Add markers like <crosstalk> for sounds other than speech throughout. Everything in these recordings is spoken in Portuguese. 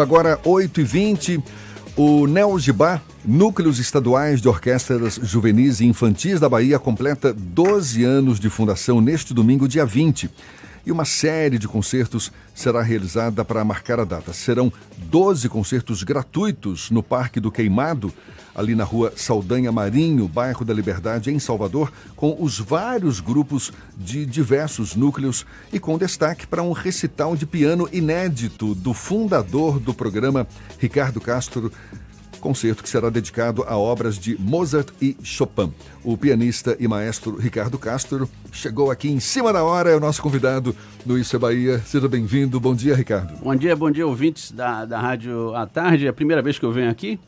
Agora, 8h20, o Neo Gibá, Núcleos Estaduais de Orquestras Juvenis e Infantis da Bahia, completa 12 anos de fundação neste domingo, dia 20. E uma série de concertos será realizada para marcar a data. Serão 12 concertos gratuitos no Parque do Queimado, ali na rua Saldanha Marinho, bairro da Liberdade, em Salvador, com os vários grupos de diversos núcleos e com destaque para um recital de piano inédito do fundador do programa, Ricardo Castro concerto que será dedicado a obras de Mozart e Chopin. O pianista e maestro Ricardo Castro chegou aqui em cima da hora, é o nosso convidado no Isso é Bahia. Seja bem-vindo. Bom dia, Ricardo. Bom dia, bom dia, ouvintes da, da Rádio à Tarde. É a primeira vez que eu venho aqui.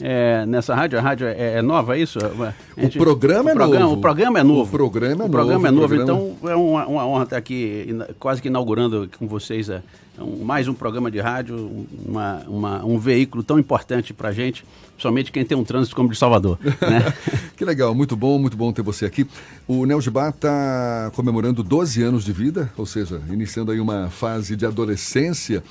É, nessa rádio, a rádio é, é nova, é isso? Gente, o programa é programa, novo. O programa é novo. O programa é o programa novo. É novo, programa... então é uma, uma, honra estar aqui, quase que inaugurando com vocês é, um, mais um programa de rádio, uma, uma, um veículo tão importante para a gente, somente quem tem um trânsito como de Salvador. <laughs> Né? que legal, muito bom, muito bom ter você aqui. O Nel Gibá está comemorando 12 anos de vida, ou seja, iniciando aí uma fase de adolescência.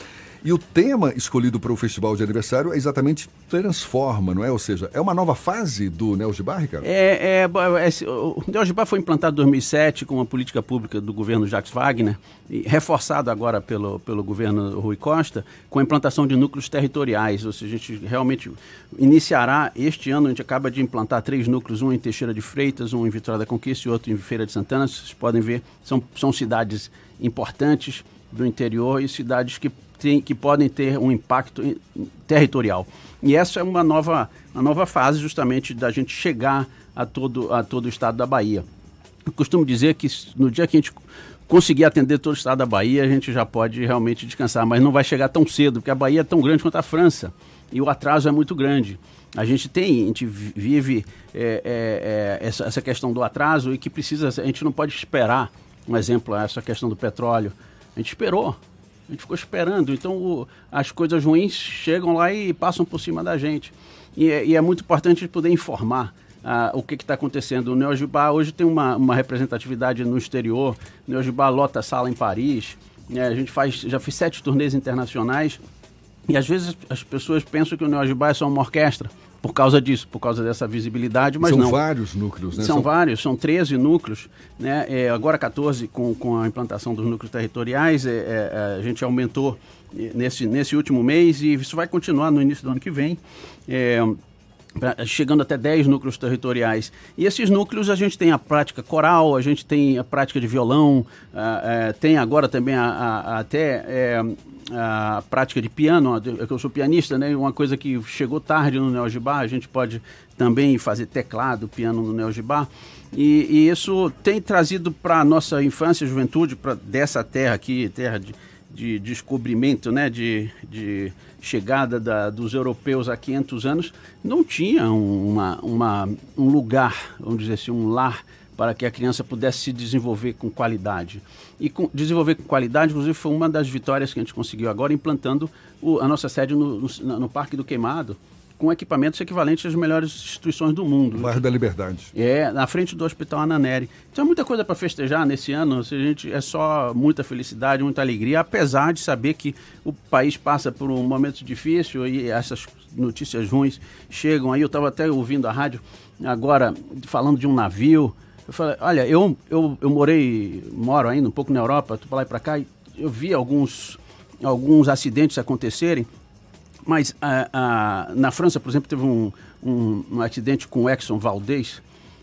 E o tema escolhido para o festival de aniversário é exatamente Transforma, não é? Ou seja, é uma nova fase do Neo Ricardo? É, é, é, o Neo foi implantado em 2007 com uma política pública do governo Jacques Wagner, reforçado agora pelo, pelo governo Rui Costa, com a implantação de núcleos territoriais. Ou seja, a gente realmente iniciará este ano, a gente acaba de implantar três núcleos, um em Teixeira de Freitas, um em Vitória da Conquista e outro em Feira de Santana. Vocês podem ver, são, são cidades importantes do interior e cidades que tem, que podem ter um impacto territorial. E essa é uma nova, uma nova fase justamente da gente chegar a todo, a todo o estado da Bahia. Eu costumo dizer que no dia que a gente conseguir atender todo o estado da Bahia, a gente já pode realmente descansar, mas não vai chegar tão cedo, porque a Bahia é tão grande quanto a França e o atraso é muito grande. A gente tem, a gente vive é, é, é, essa, essa questão do atraso e que precisa, a gente não pode esperar, um exemplo, essa questão do petróleo. A gente esperou, a gente ficou esperando. Então o, as coisas ruins chegam lá e passam por cima da gente. E, é, e é muito importante poder informar. Uh, o que está acontecendo. O Neogibá hoje tem uma, uma representatividade no exterior. O Neogibá lota sala em Paris. Né? A gente faz, já fez sete turnês internacionais. E às vezes as pessoas pensam que o Neogibá é só uma orquestra por causa disso, por causa dessa visibilidade, mas são não. São vários núcleos, né? São, são, vários, são 13 núcleos, né? É, agora 14 com, com a implantação dos núcleos territoriais, é, é, é, a gente aumentou nesse, nesse último mês e isso vai continuar no início do ano que vem. É, chegando até 10 núcleos territoriais. E esses núcleos a gente tem a prática coral, a gente tem a prática de violão, uh, tem agora também a, a, a até é, a prática de piano, eu sou pianista, né? Uma coisa que chegou tarde no Neogibá, a gente pode também fazer teclado, piano no Neogibá. E, e isso tem trazido para a nossa infância e juventude, para dessa terra aqui, terra de, de descobrimento, né? De, de chegada da, dos europeus há 500 anos, não tinha uma, uma, um lugar, vamos dizer assim, um lar para que a criança pudesse se desenvolver com qualidade. E com, desenvolver com qualidade, inclusive, foi uma das vitórias que a gente conseguiu agora, implantando o, a nossa sede no, no, no, Parque do Queimado, com equipamentos equivalentes às melhores instituições do mundo. Bairro da Liberdade. É, na frente do Hospital Ananeri. Então é muita coisa para festejar nesse ano, a gente, é só muita felicidade, muita alegria, apesar de saber que o país passa por um momento difícil e essas notícias ruins chegam aí. Eu estava até ouvindo a rádio agora falando de um navio eu falei, olha, eu, eu, eu morei, moro ainda um pouco na Europa, tô para lá e para cá, e eu vi alguns, alguns acidentes acontecerem, mas ah, ah, na França, por exemplo, teve um, um, um acidente com o Exxon Valdez,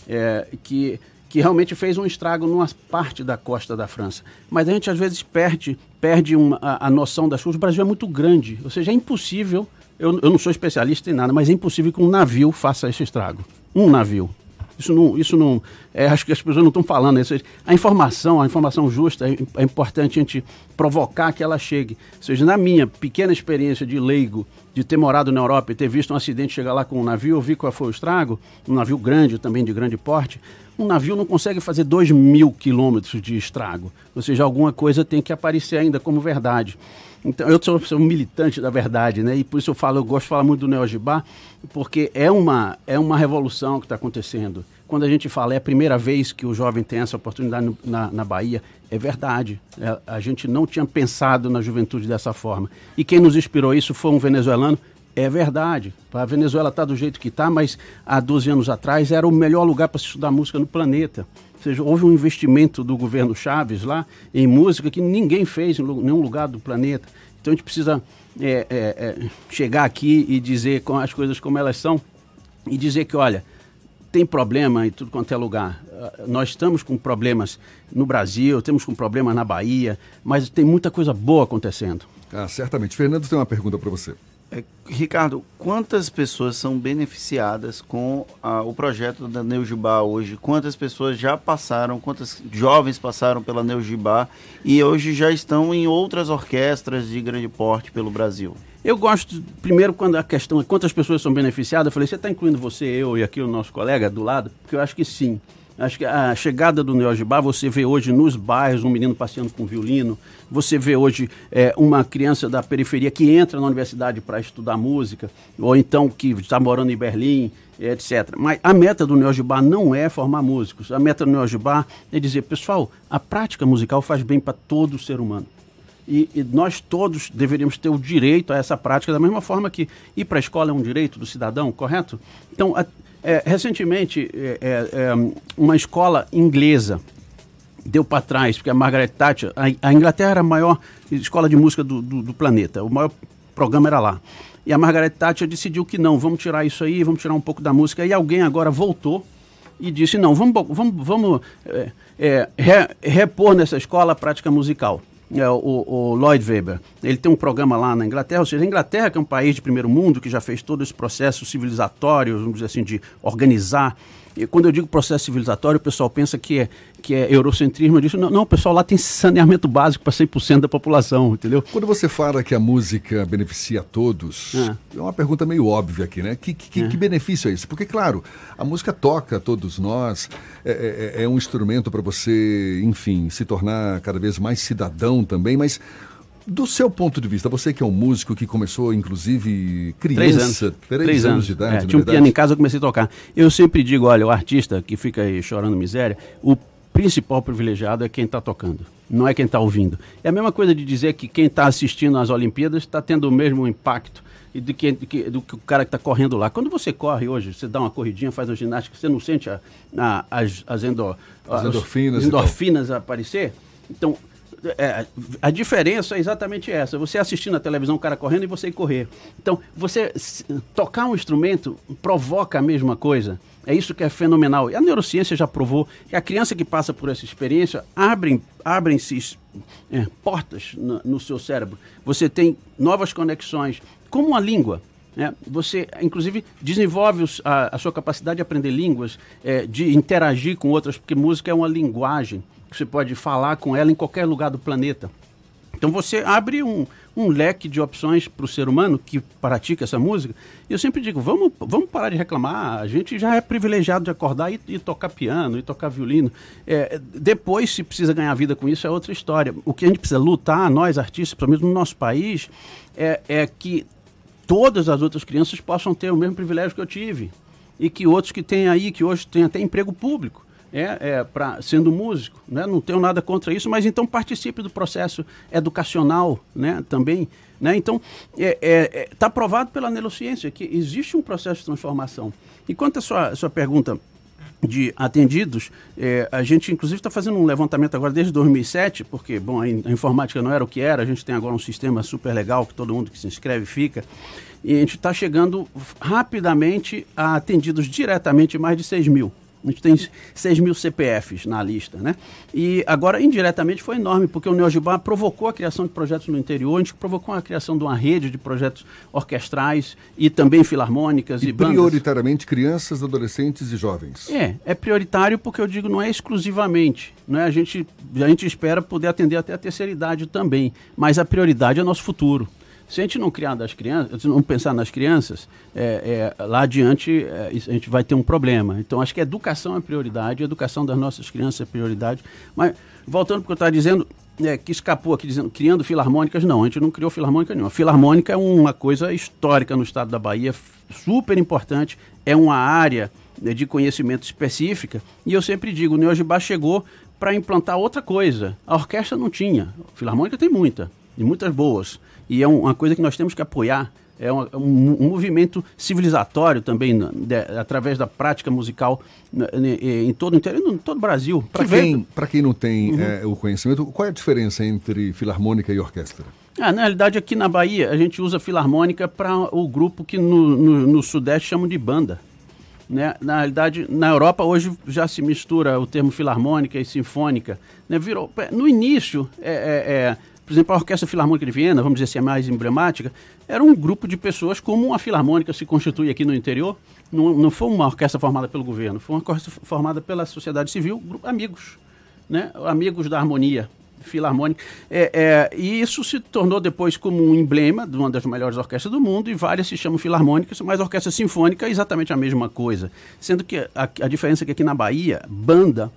é, que, que realmente fez um estrago numa parte da costa da França. Mas a gente às vezes perde, perde uma, a, a noção das coisas. O Brasil é muito grande, ou seja, é impossível, eu, eu não sou especialista em nada, mas é impossível que um navio faça esse estrago. Um navio. Isso não, isso não é, acho que as pessoas não estão falando isso. A informação, a informação justa, é, é, importante a gente provocar que ela chegue. Ou seja, na minha pequena experiência de leigo, de ter morado na Europa e ter visto um acidente chegar lá com um navio, eu vi qual foi o estrago, um navio grande, também de grande porte, um navio não consegue fazer 2 mil quilômetros de estrago. Ou seja, alguma coisa tem que aparecer ainda como verdade. Então, eu sou, sou militante da verdade, né? E por isso eu falo, eu gosto de falar muito do Neogibá, porque é uma, é uma revolução que está acontecendo. quando a gente fala é a primeira vez que o jovem tem essa oportunidade no, na, na Bahia, é verdade. É, a gente não tinha pensado na juventude dessa forma. E quem nos inspirou isso foi um venezuelano. É verdade. A Venezuela está do jeito que está, mas há 12 anos atrás era o melhor lugar para se estudar música no planeta. Ou seja, houve um investimento do governo Chaves lá em música que ninguém fez em nenhum lugar do planeta. Então a gente precisa é, é, é, chegar aqui e dizer com as coisas como elas são e dizer que, olha, tem problema em tudo quanto é lugar. Uh, nós estamos com problemas no Brasil, temos com problemas na Bahia, mas tem muita coisa boa acontecendo. Ah, certamente. Fernando tem uma pergunta para você. É, Ricardo, quantas pessoas são beneficiadas com ah, o projeto da Neugibá hoje? Quantas pessoas já passaram, quantas jovens passaram pela Neugibá e hoje já estão em outras orquestras de grande porte pelo Brasil? Eu gosto, primeiro, quando a questão é quantas pessoas são beneficiadas, eu falei, você está incluindo você, eu e aqui o nosso colega do lado? Porque eu acho que sim. Acho que a chegada do Neogibá, você vê hoje nos bairros um menino passeando com violino, você vê hoje é, uma criança da periferia que entra na universidade para estudar música, ou então que está morando em Berlim, etc. Mas a meta do Neogibá não é formar músicos. A meta do Neogibá é dizer, pessoal, a prática musical faz bem para todo ser humano. E, e, nós todos deveríamos ter o direito a essa prática, da mesma forma que ir para a escola é um direito do cidadão, correto? Então, a, é, recentemente, é, é, é uma escola inglesa deu para trás, porque a Margaret Thatcher, a, a, Inglaterra era a maior escola de música do, do, do, planeta, o maior programa era lá. E a Margaret Thatcher decidiu que não, vamos tirar isso aí, vamos tirar um pouco da música. E alguém agora voltou e disse, não, vamos, vamos, vamos é, é, re, repor nessa escola a prática musical é, o, o, Lloyd Webber. Ele tem um programa lá na Inglaterra, ou seja, a Inglaterra, que é um país de primeiro mundo, que já fez todo esse processo civilizatório, vamos dizer assim, de organizar e quando eu digo processo civilizatório, o pessoal pensa que é, que é eurocentrismo. Eu disse, não, não, o pessoal lá tem saneamento básico para 100% da população, entendeu? Quando você fala que a música beneficia a todos, é, é uma pergunta meio óbvia aqui, né? Que, que, é. que benefício é esse? Porque, claro, a música toca a todos nós, é, é, é um instrumento para você, enfim, se tornar cada vez mais cidadão também, mas do seu ponto de vista, você que é um músico que começou, inclusive, criança, três anos, três, três anos, de idade. É, tinha um piano em casa, eu comecei a tocar. Eu sempre digo, olha, o artista que fica aí chorando miséria, o principal privilegiado é quem está tocando, não é quem está ouvindo. É a mesma coisa de dizer que quem está assistindo às Olimpíadas está tendo o mesmo impacto do que, do que, do que o cara que está correndo lá. Quando você corre hoje, você dá uma corridinha, faz uma ginástica, você não sente a, a, as, as, endo, as endorfinas, as endorfinas aparecer? Então, é, a diferença é exatamente essa. Você assistindo a televisão, o cara correndo e você correr. Então, você tocar um instrumento provoca a mesma coisa. É isso que é fenomenal. E a neurociência já provou que a criança que passa por essa experiência abrem, abrem-se é, portas no, no seu cérebro. Você tem novas conexões, como a língua. É, você, inclusive, desenvolve os, a, a, sua capacidade de aprender línguas, é, de interagir com outras, porque música é uma linguagem você pode falar com ela em qualquer lugar do planeta. Então você abre um, um leque de opções para o ser humano que pratica essa música. E eu sempre digo, vamos, vamos parar de reclamar. A gente já é privilegiado de acordar e, e tocar piano, e tocar violino. É, depois, se precisa ganhar vida com isso, é outra história. O que a gente precisa lutar, nós artistas, pelo menos no nosso país, é, é que todas as outras crianças possam ter o mesmo privilégio que eu tive. E que outros que têm aí, que hoje têm até emprego público é, é pra, sendo músico, né? não tenho nada contra isso, mas então participe do processo educacional né? também. Né? Então, está é, é, é tá provado pela neurociência que existe um processo de transformação. E quanto à sua, sua pergunta de atendidos, é, a gente inclusive está fazendo um levantamento agora desde 2007, porque bom, a, a, informática não era o que era, a gente tem agora um sistema super legal que todo mundo que se inscreve fica, e a gente está chegando rapidamente a atendidos diretamente mais de 6 mil. A gente tem 6 mil CPFs na lista, né? E agora, indiretamente, foi enorme, porque o Neogibá provocou a criação de projetos no interior, a gente provocou a criação de uma rede de projetos orquestrais e também filarmônicas e, e prioritariamente crianças, adolescentes e jovens. É, é prioritário porque eu digo não é exclusivamente. Né? A, gente, a gente espera poder atender até a terceira idade também, mas a prioridade é nosso futuro. Se a gente não criar das crianças, não pensar nas crianças, é, é, lá adiante é, a gente vai ter um problema. Então acho que a educação é prioridade, a educação das nossas crianças é prioridade. Mas voltando para o que eu estava dizendo, é, que escapou aqui dizendo criando filarmônicas, não, a gente não criou filarmônica nenhuma. Filarmônica é uma coisa histórica no estado da Bahia, super importante, é uma área né, de conhecimento específica. E eu sempre digo, o Neogibá chegou para implantar outra coisa. A orquestra não tinha. A Filarmônica tem muita, e muitas boas. E é uma coisa que nós temos que apoiar é um, um, um movimento civilizatório também, de, através da prática musical em todo o interior, em todo o Brasil. Para quem, quem não tem uhum. é, o conhecimento, qual é a diferença entre filarmônica e orquestra? Ah, na realidade, aqui na Bahia, a gente usa filarmônica para o grupo que no, no, no, Sudeste chamam de banda. Né? Na realidade, na Europa, hoje já se mistura o termo filarmônica e sinfônica. Né? Virou, no início, é, é, é por exemplo, a Orquestra Filarmônica de Viena, vamos dizer assim, a mais emblemática, era um grupo de pessoas como a Filarmônica se constitui aqui no interior. Não, não foi uma orquestra formada pelo governo, foi uma orquestra formada pela sociedade civil, grupo, amigos, né? amigos da harmonia filarmônica. É, é, e isso se tornou depois como um emblema de uma das melhores orquestras do mundo, e várias se chamam filarmônicas, mas orquestra sinfônica é exatamente a mesma coisa. Sendo que a, a diferença é que aqui na Bahia, banda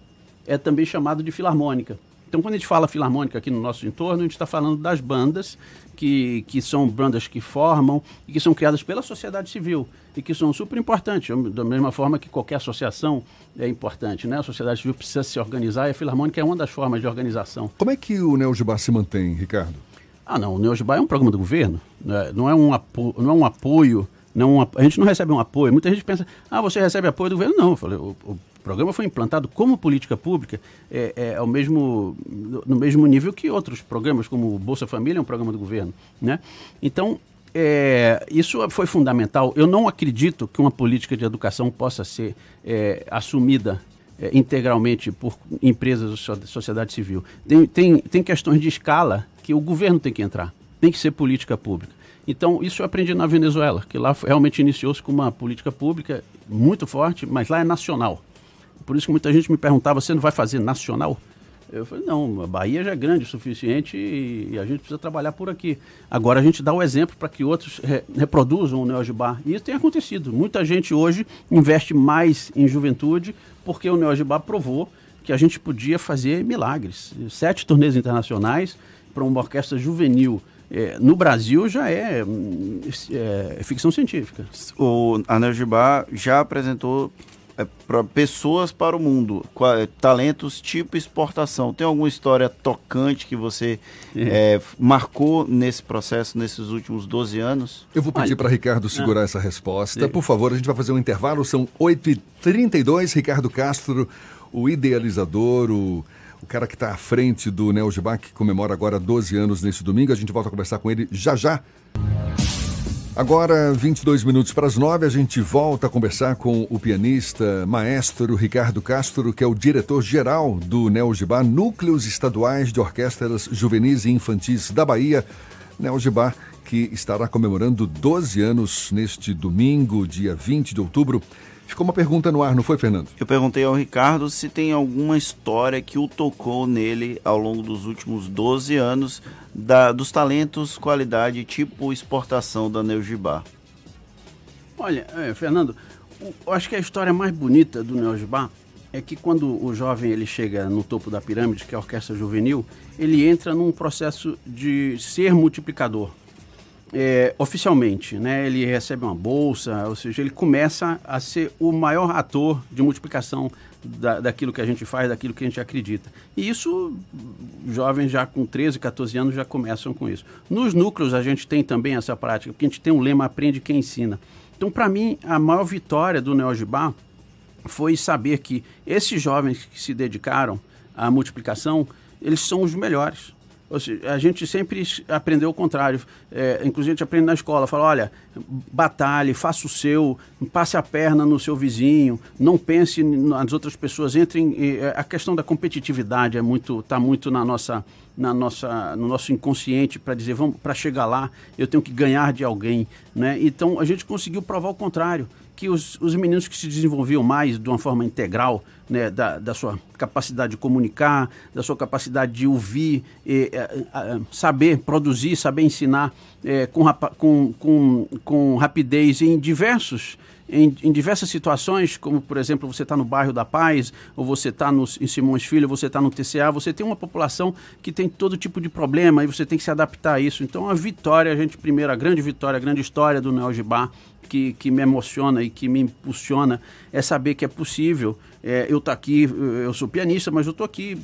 é também chamado de filarmônica. Então, quando a gente fala filarmônica aqui no nosso entorno, a gente está falando das bandas, que, que são bandas que formam e que são criadas pela sociedade civil e que são super importantes, da mesma forma que qualquer associação é importante, né? A sociedade civil precisa se organizar e a filarmônica é uma das formas de organização. Como é que o Neogibá se mantém, Ricardo? Ah, não, o Neogibá é um programa do governo, né? não é um, apo não é um apoio não, a gente não recebe um apoio. Muita gente pensa, ah, você recebe apoio do governo. Não, eu falei, o, o programa foi implantado como política pública é, é, ao mesmo, no mesmo nível que outros programas, como o Bolsa Família é um programa do governo. Né? Então, é, isso foi fundamental. Eu não acredito que uma política de educação possa ser é, assumida é, integralmente por empresas da sociedade civil. Tem, tem, tem questões de escala que o governo tem que entrar, tem que ser política pública. Então, isso eu aprendi na Venezuela, que lá realmente iniciou-se com uma política pública muito forte, mas lá é nacional. Por isso que muita gente me perguntava, você não vai fazer nacional? Eu falei, não, a Bahia já é grande o suficiente e, a gente precisa trabalhar por aqui. Agora a gente dá o exemplo para que outros re, reproduzam o Neogibá. E isso tem acontecido. Muita gente hoje investe mais em juventude porque o Neogibá provou que a gente podia fazer milagres. Sete turnês internacionais para uma orquestra juvenil é, no Brasil já é, é, é ficção científica. O Anel já apresentou é, para pessoas para o mundo, é, talentos tipo exportação. Tem alguma história tocante que você é. É, marcou nesse processo, nesses últimos 12 anos? Eu vou pedir para Ricardo segurar ah. essa resposta. Por favor, a gente vai fazer um intervalo, são 8h32. Ricardo Castro, o idealizador, o o cara que está à frente do Neo que comemora agora 12 anos nesse domingo. A gente volta a conversar com ele já já. Agora, 22 minutos para as 9, a gente volta a conversar com o pianista, maestro Ricardo Castro, que é o diretor-geral do Neogibá, Núcleos Estaduais de Orquestras Juvenis e Infantis da Bahia. Neogibá, que estará comemorando 12 anos neste domingo, dia 20 de outubro. Ficou uma pergunta no ar, não foi, Fernando? Eu perguntei ao Ricardo se tem alguma história que o tocou nele ao longo dos últimos 12 anos da, dos talentos, qualidade, tipo exportação da Neogibá. Olha, é, Fernando, eu acho que a história mais bonita do Neogibá é que quando o jovem ele chega no topo da pirâmide, que é a orquestra juvenil, ele entra num processo de ser multiplicador é, oficialmente, né, ele recebe uma bolsa, ou seja, ele começa a ser o maior ator de multiplicação da, daquilo que a gente faz, daquilo que a gente acredita. E isso, jovens já com 13, 14 anos já começam com isso. Nos núcleos a gente tem também essa prática, porque a gente tem um lema aprende quem ensina. Então, para mim, a maior vitória do Neogibá foi saber que esses jovens que se dedicaram à multiplicação, eles são os melhores a gente sempre aprendeu o contrário. É, inclusive, a gente aprende na escola, fala, olha, batalhe, faça o seu, passe a perna no seu vizinho, não pense nas outras pessoas, entrem... É, a questão da competitividade é muito, está muito na nossa, na nossa, no nosso inconsciente para dizer, vamos, para chegar lá, eu tenho que ganhar de alguém, né? Então, a gente conseguiu provar o contrário, que os, os meninos que se desenvolviam mais de uma forma integral, né, da, da sua capacidade de comunicar, da sua capacidade de ouvir, e, saber produzir, saber ensinar é, com, com, com, com rapidez em diversos em, em, diversas situações, como por exemplo, você está no bairro da Paz, ou você está em Simões Filho, ou você está no TCA, você tem uma população que tem todo tipo de problema e você tem que se adaptar a isso. Então, a vitória, a gente, primeiro, a grande vitória, a grande história do Neo Gibá, que, que me emociona e que me impulsiona, é saber que é possível. É, eu estou aqui, eu sou pianista, mas eu estou aqui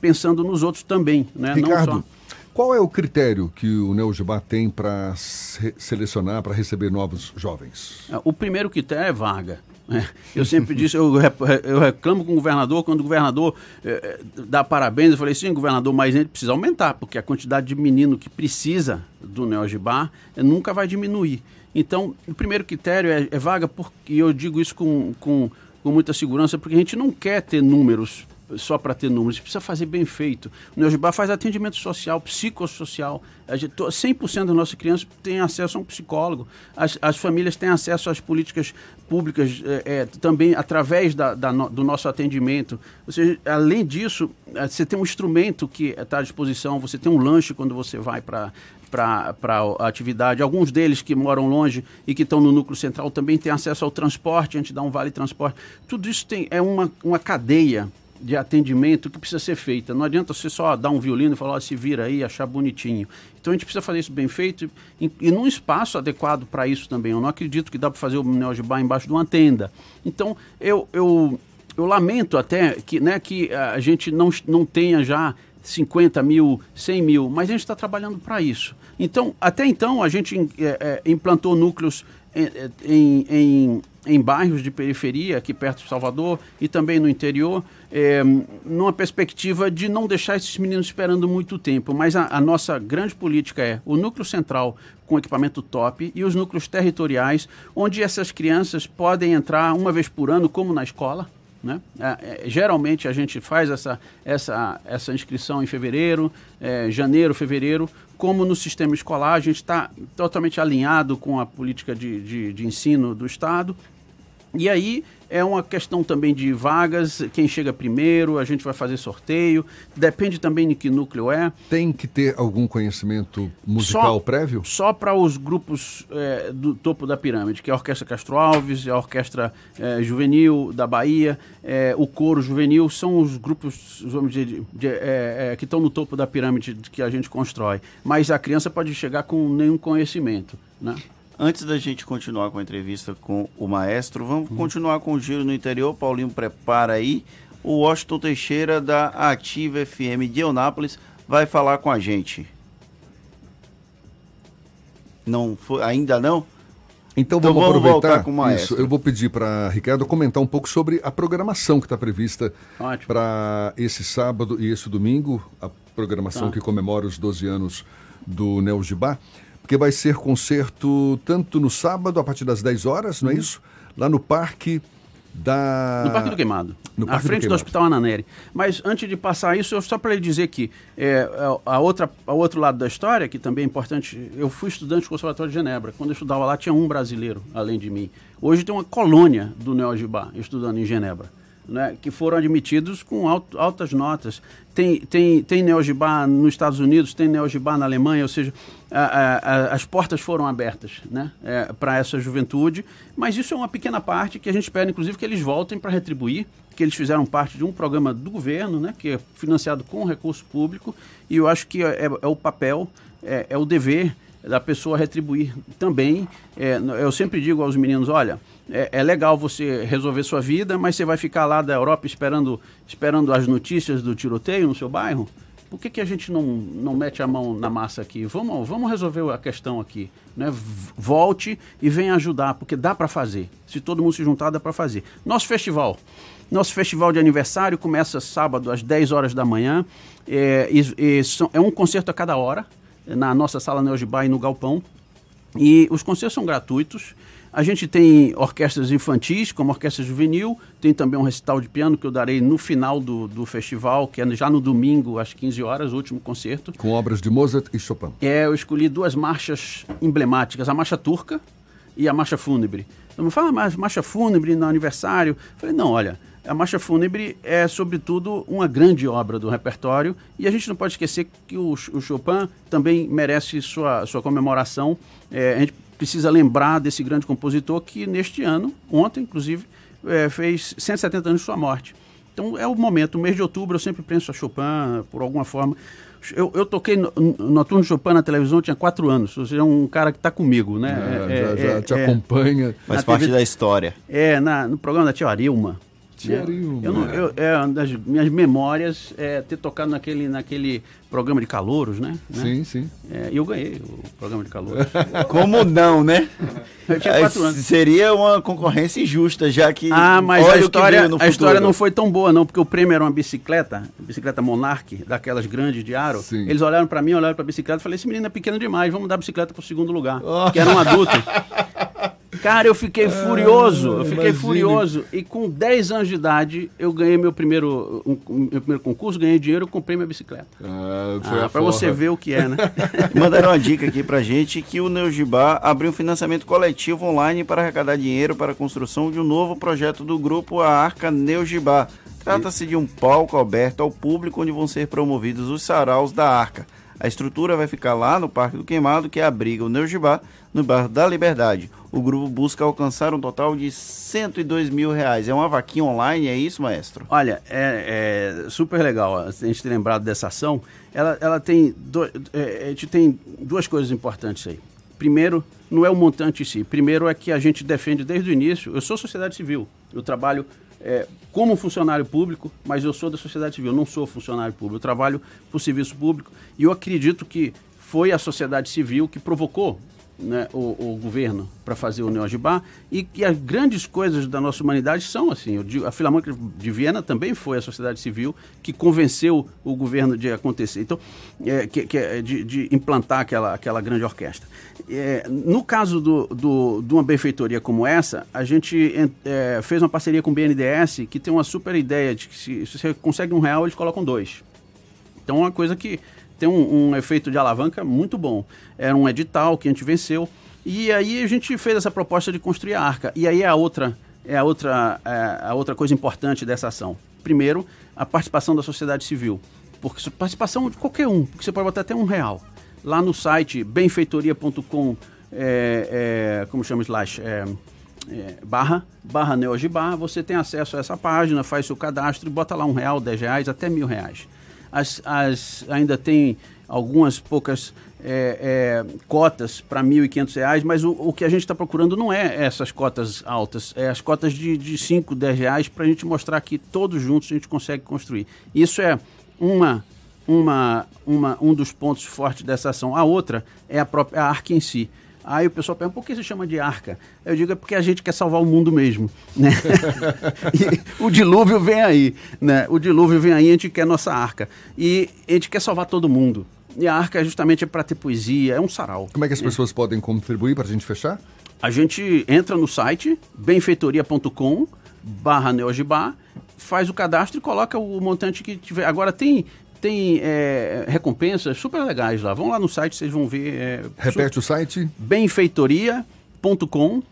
pensando nos outros também, né? Ricardo, Não só... Qual é o critério que o Neogibá tem para selecionar, para receber novos jovens? É, o primeiro critério é vaga. Né? Eu sempre disse, eu, reclamo com o governador, quando o governador eh, dá parabéns, eu falei, sim, governador, mas a gente precisa aumentar, porque a quantidade de menino que precisa do Neogibá nunca vai diminuir. Então, o primeiro critério é, é vaga, porque, eu digo isso com, com, com muita segurança, porque a gente não quer ter números só para ter números, precisa fazer bem feito. O Neogibá faz atendimento social, psicossocial. A gente, 100% das nossas crianças têm acesso a um psicólogo. As, as famílias têm acesso às políticas públicas é, é, também através da, da no, do nosso atendimento. Ou seja, além disso, é, você tem um instrumento que está à disposição, você tem um lanche quando você vai para para a atividade. Alguns deles que moram longe e que estão no núcleo central também têm acesso ao transporte, a gente dá um vale transporte. Tudo isso tem, é uma, uma cadeia de atendimento que precisa ser feita. Não adianta você só dar um violino e falar, oh, se vira aí, achar bonitinho. Então a gente precisa fazer isso bem feito e, e num espaço adequado para isso também. Eu não acredito que dá para fazer o Neogibá embaixo de uma tenda. Então eu, eu, eu lamento até que, né, que a gente não, não tenha já 50 mil, 100 mil, mas a gente está trabalhando para isso. Então, até então, a gente é, é, implantou núcleos em, em, em, em bairros de periferia, aqui perto de Salvador e também no interior, é, numa perspectiva de não deixar esses meninos esperando muito tempo. Mas a, a, nossa grande política é o núcleo central com equipamento top e os núcleos territoriais, onde essas crianças podem entrar uma vez por ano, como na escola. Né? É, é, geralmente a gente faz essa, essa, essa inscrição em fevereiro, é, janeiro, fevereiro, como no sistema escolar a gente está totalmente alinhado com a política de, de, de ensino do Estado. E aí é uma questão também de vagas, quem chega primeiro, a gente vai fazer sorteio, depende também de que núcleo é. Tem que ter algum conhecimento musical só, prévio? Só para os grupos é, do topo da pirâmide, que é a Orquestra Castro Alves, a Orquestra é, Juvenil da Bahia, é, o Coro Juvenil, são os grupos vamos dizer, de, de, é, é, que estão no topo da pirâmide que a gente constrói. Mas a criança pode chegar com nenhum conhecimento, né? Antes da gente continuar com a entrevista com o maestro, vamos uhum. continuar com o giro no interior. Paulinho prepara aí. O Washington Teixeira da Ativa FM de Eunápolis vai falar com a gente. Não foi, ainda não? Então, então vamos, vamos aproveitar com o isso. Eu vou pedir para Ricardo comentar um pouco sobre a programação que está prevista para esse sábado e esse domingo, a programação tá. que comemora os 12 anos do Neo Gibá porque vai ser concerto tanto no sábado, a partir das 10 horas, não é uhum. isso? Lá no Parque da... No Parque do Queimado, no à frente do, do, Hospital Ananeri. Mas antes de passar isso, eu só para lhe dizer que é, a outra, a outro lado da história, que também é importante, eu fui estudante do Conservatório de Genebra. Quando eu estudava lá, tinha um brasileiro, além de mim. Hoje tem uma colônia do Neogibá estudando em Genebra né, que foram admitidos com altas notas. Tem, tem, tem Neogibá nos Estados Unidos, tem Neogibá na Alemanha, ou seja, a, a, a, as portas foram abertas né, é, para essa juventude, mas isso é uma pequena parte que a gente espera, inclusive, que eles voltem para retribuir, que eles fizeram parte de um programa do governo, né, que é financiado com recurso público, e eu acho que é, é o papel, é, é o dever da pessoa retribuir também. É, eu sempre digo aos meninos, olha, é, é, legal você resolver sua vida, mas você vai ficar lá da Europa esperando, esperando as notícias do tiroteio no seu bairro? Por que, que a gente não, não mete a mão na massa aqui? Vamos, vamos resolver a questão aqui. Né? Volte e venha ajudar, porque dá para fazer. Se todo mundo se juntar, dá para fazer. Nosso festival. Nosso festival de aniversário começa sábado às 10 horas da manhã. É, e, e, é um concerto a cada hora, na nossa sala Neogibá e no Galpão. E os concertos são gratuitos. A gente tem orquestras infantis, como a Orquestra Juvenil, tem também um recital de piano que eu darei no final do, do festival, que é já no domingo, às 15 horas, o último concerto. Com obras de Mozart e Chopin. É, eu escolhi duas marchas emblemáticas, a marcha turca e a marcha fúnebre. Então me fala, mas marcha fúnebre no aniversário? Eu falei, não, olha, a Marcha Fúnebre é, sobretudo, uma grande obra do repertório e a gente não pode esquecer que o, o Chopin também merece sua, sua comemoração. É, a gente precisa lembrar desse grande compositor que, neste ano, ontem, inclusive, é, fez 170 anos de sua morte. Então, é o momento, o mês de outubro, eu sempre penso a Chopin, por alguma forma. Eu, eu toquei no, Noturno Chopin na televisão, tinha quatro anos. Ou seja, é um cara que está comigo, né? É, é, já, já é, te acompanha. Faz parte TV, da história. É, na, no programa da Tia Arilma. Tiarinho. Eu, não, eu, é uma das minhas memórias é ter tocado naquele, naquele programa de calouros, né? Sim, né? sim. É, e eu ganhei o programa de calouros. <laughs> Como não, né? Eu tinha quatro anos. Seria uma concorrência injusta, já que. Ah, mas a história, a história não foi tão boa, não, porque o prêmio era uma bicicleta, bicicleta Monarch, daquelas grandes de aro. Sim. Eles olharam para mim, olharam para a bicicleta e falaram: esse menino é pequeno demais, vamos dar a bicicleta para o segundo lugar. Oh. Que era um adulto. <laughs> Cara, eu fiquei ah, furioso, eu fiquei imagine. furioso. E com 10 anos de idade, eu ganhei meu primeiro, um, meu primeiro concurso, ganhei dinheiro e comprei minha bicicleta. Ah, ah pra você ver o que é, né? <laughs> Mandaram uma dica aqui pra gente que o Neugibá abriu um financiamento coletivo online para arrecadar dinheiro para a construção de um novo projeto do grupo A Arca Neugibá. Trata-se de um palco aberto ao público onde vão ser promovidos os saraus da Arca. A estrutura vai ficar lá no Parque do Queimado, que abriga o Neugibá, no bairro da Liberdade. O grupo busca alcançar um total de 102 mil reais. É uma vaquinha online, é isso, maestro? Olha, é, é super legal a gente ter lembrado dessa ação. Ela, ela tem, do, é, a gente tem duas coisas importantes aí. Primeiro, não é o montante em si. Primeiro é que a gente defende desde o início. Eu sou sociedade civil. Eu trabalho é, como funcionário público, mas eu sou da sociedade civil, não sou funcionário público. Eu trabalho o serviço público e eu acredito que foi a sociedade civil que provocou né, o, o, governo para fazer o Neogibá e que as grandes coisas da nossa humanidade são assim. a Filarmônica de Viena também foi a sociedade civil que convenceu o governo de acontecer, então, é, que, que, é de, de, implantar aquela, aquela grande orquestra. É, no caso do, do, de uma benfeitoria como essa, a gente é, fez uma parceria com o BNDES que tem uma super ideia de que se, se você consegue um real, eles colocam dois. Então, é uma coisa que tem um, um, efeito de alavanca muito bom. Era um edital que a gente venceu. E aí a gente fez essa proposta de construir a arca. E aí é a outra, é a outra, é a outra coisa importante dessa ação. Primeiro, a participação da sociedade civil. Porque participação de qualquer um, porque você pode botar até um real. Lá no site benfeitoria.com, é, é, como chama slash? É, é, barra, barra Neogibá, você tem acesso a essa página, faz seu cadastro e bota lá um real, dez reais, até mil reais as, as, ainda tem algumas poucas é, é, cotas para R$ 1.500, mas o, o, que a gente está procurando não é essas cotas altas, é as cotas de, de 5, 10 reais para a gente mostrar que todos juntos a gente consegue construir. Isso é uma, uma, uma, um dos pontos fortes dessa ação. A outra é a própria arca em si. Aí o pessoal pergunta, por que se chama de arca? Eu digo, é porque a gente quer salvar o mundo mesmo. Né? <laughs> o dilúvio vem aí. Né? O dilúvio vem aí, a gente quer nossa arca. E a gente quer salvar todo mundo. E a arca justamente é para ter poesia, é um sarau. Como é que as pessoas é. podem contribuir para a gente fechar? A gente entra no site benfeitoria.com barra Neogibá, faz o cadastro e coloca o montante que tiver. Agora tem tem é, recompensas super legais lá. Vão lá no site, vocês vão ver. É, Repete o site? benfeitoria.com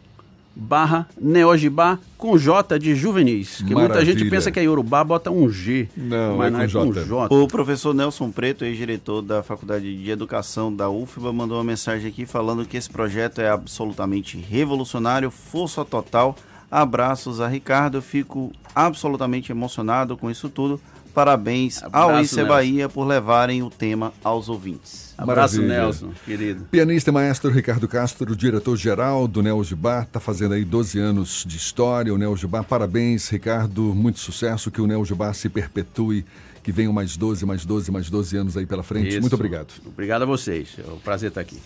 barra Neogibá com J de juvenis. Que muita gente pensa que é Yorubá, bota um G. Não, mas é não é com, J. J. O professor Nelson Preto, ex-diretor da Faculdade de Educação da UFBA, mandou uma mensagem aqui falando que esse projeto é absolutamente revolucionário, força total. Abraços a Ricardo, fico absolutamente emocionado com isso tudo. Parabéns Abraço, ao ICE Bahia por levarem o tema aos ouvintes. Abraço, Maravilha. Nelson, querido. Pianista e maestro Ricardo Castro, diretor-geral do Neo Gibá, está fazendo aí 12 anos de história, o Neo Gibá. Parabéns, Ricardo, muito sucesso, que o Neo Gibá se perpetue, que venham mais 12, mais 12, mais 12 anos aí pela frente. Isso. Muito obrigado. Obrigado a vocês, é um prazer estar aqui.